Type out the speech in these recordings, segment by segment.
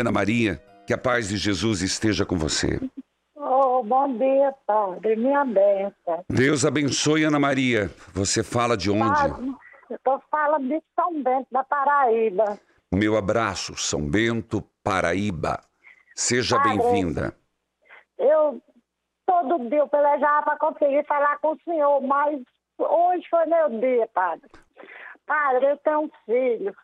Ana Maria, que a paz de Jesus esteja com você. Oh, bom dia, padre. Minha benção. Deus abençoe, Ana Maria. Você fala de onde? Eu tô falando de São Bento, da Paraíba. Meu abraço, São Bento, Paraíba. Seja bem-vinda. Eu, todo dia, eu pelejava para conseguir falar com o senhor, mas hoje foi meu dia, padre. Padre, eu tenho um filho.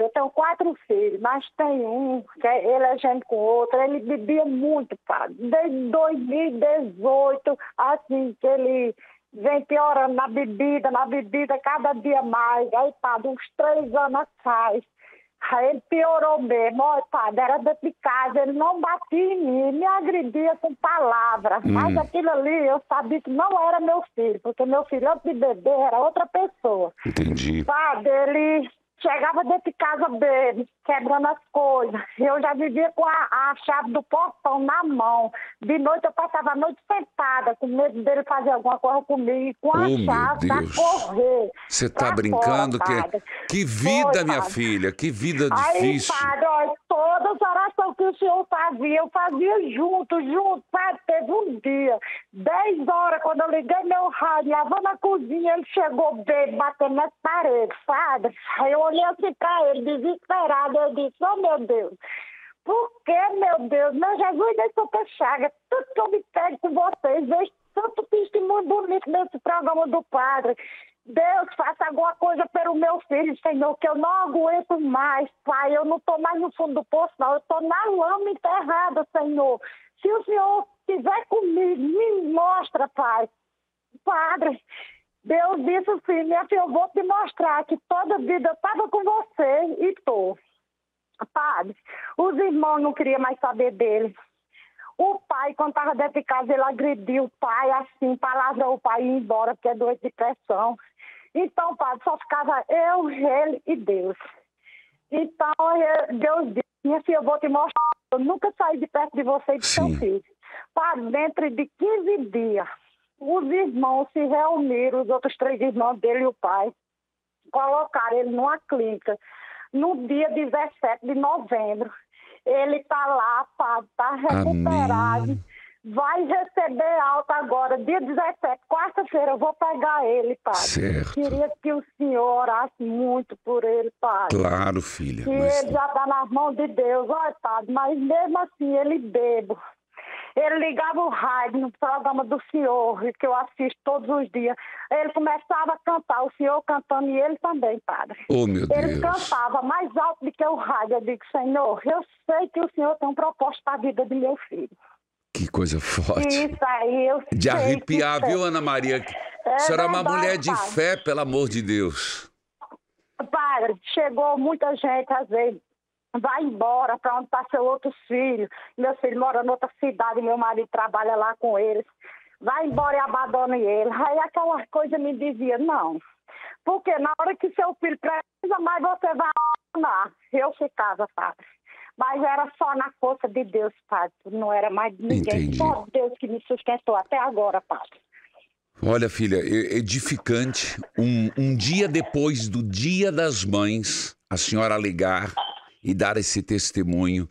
Eu tenho quatro filhos, mas tem um que é- ele é gente com outro. Ele bebia muito, padre. Desde 2018, assim, que ele vem piorando na bebida, na bebida, cada dia mais. Aí, padre, uns três anos atrás. Aí ele piorou mesmo. Olha, padre, era dentro de casa, ele não batia em mim, me agredia com palavras. Mas aquilo ali eu sabia que não era meu filho, porque meu filho antes de beber era outra pessoa. Entendi. Padre, ele chegava dentro de casa dele, quebrando as coisas. Eu já vivia com a, a chave do portão na mão. De noite eu passava a noite sentada, com medo dele fazer alguma coisa comigo, com a Oh, chave pra correr. Você tá brincando fora, que padre. que vida, Foi, minha padre. filha, que vida Aí, difícil. padre, olha, todas as orações que o senhor fazia, eu fazia junto, junto, padre. Teve um dia, 10 horas, quando eu liguei meu rádio, lavando a cozinha, ele chegou bem, batendo nas paredes, padre. Aí eu olhei assim pra ele, desesperado, eu disse, oh meu Deus. Por que, meu Deus? Meu Jesus, deixa eu ter chaga. Tudo que eu me pego com vocês, vejo tanto testemunho bonito nesse programa do Padre. Deus, faça alguma coisa pelo meu filho, Senhor, que eu não aguento mais, Pai. Eu não estou mais no fundo do poço, não. Eu estou na lama enterrada, Senhor. Se o Senhor estiver comigo, me mostra, Pai. Padre, Deus disse assim, minha filha, eu vou te mostrar que toda vida eu estava com você e estou. Padre, os irmãos não queriam mais saber dele. O pai, quando estava dentro de casa, ele agrediu o pai, assim, palavrou o pai e ia embora, porque é doente de pressão. Então, padre, só ficava eu, ele e Deus. Então, eu- Deus disse, minha filha, eu vou te mostrar. Eu nunca saí de perto de você e do seu filho. Dentro de 15 dias, os irmãos se reuniram, os outros três irmãos dele e o pai, colocaram ele numa clínica no dia 17 de novembro. Ele está lá, padre, está recuperado. Amém. Vai receber alta agora, dia 17, quarta-feira, eu vou pegar ele, padre. Certo. Queria que o senhor orasse muito por ele, padre. Claro, filha. Que mas- ele já está nas mãos de Deus, olha, padre, mas mesmo assim ele bebo. Ele ligava o rádio no programa do senhor, que eu assisto todos os dias. Ele começava a cantar, o senhor cantando e ele também, padre. Oh, meu Ele Deus. cantava mais alto do que o rádio. Eu digo, Senhor, eu sei que o senhor tem um propósito para a vida do meu filho. Que coisa forte. isso aí eu De sei arrepiar, viu, Ana Maria? É a senhora é uma mulher de padre. fé, pelo amor de Deus. Padre, chegou muita gente, às vezes, vai embora para onde está seu outro filho. Meu filho mora em outra cidade, meu marido trabalha lá com eles. Vai embora e abandona ele. Aí aquela coisa me dizia, não. Porque na hora que seu filho precisa mais, você vai abandonar. Eu ficava, padre. Mas era só na força de Deus, padre. Não era mais ninguém. Entendi. Só Deus que me sustentou até agora, padre. Olha, filha, edificante. Um, um dia depois do Dia das Mães, a senhora ligar e dar esse testemunho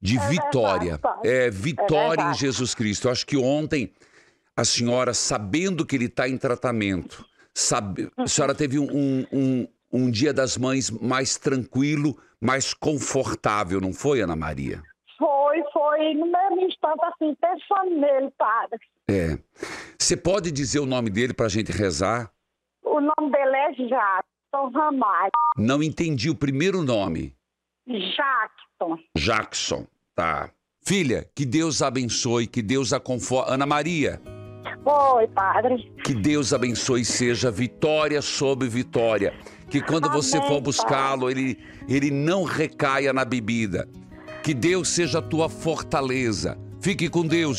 de vitória. verdade, pai. É vitória em verdade. Jesus Cristo. Eu acho que ontem a senhora, sabendo que ele está em tratamento, sabe, a senhora teve um, um, um, um Dia das Mães mais tranquilo, mais confortável, não foi, Ana Maria? Foi, foi, no mesmo instante, assim, pensando nele, padre. É. Você pode dizer o nome dele para a gente rezar? O nome dele é Jackson Ramalho. Não entendi o primeiro nome. Jackson. Jackson, tá. Filha, que Deus abençoe, que Deus a conforte. Ana Maria, Foi, padre. que Deus abençoe e seja vitória sobre vitória. Que quando você Amém, for buscá-lo, ele, ele não recaia na bebida. Que Deus seja a tua fortaleza. Fique com Deus.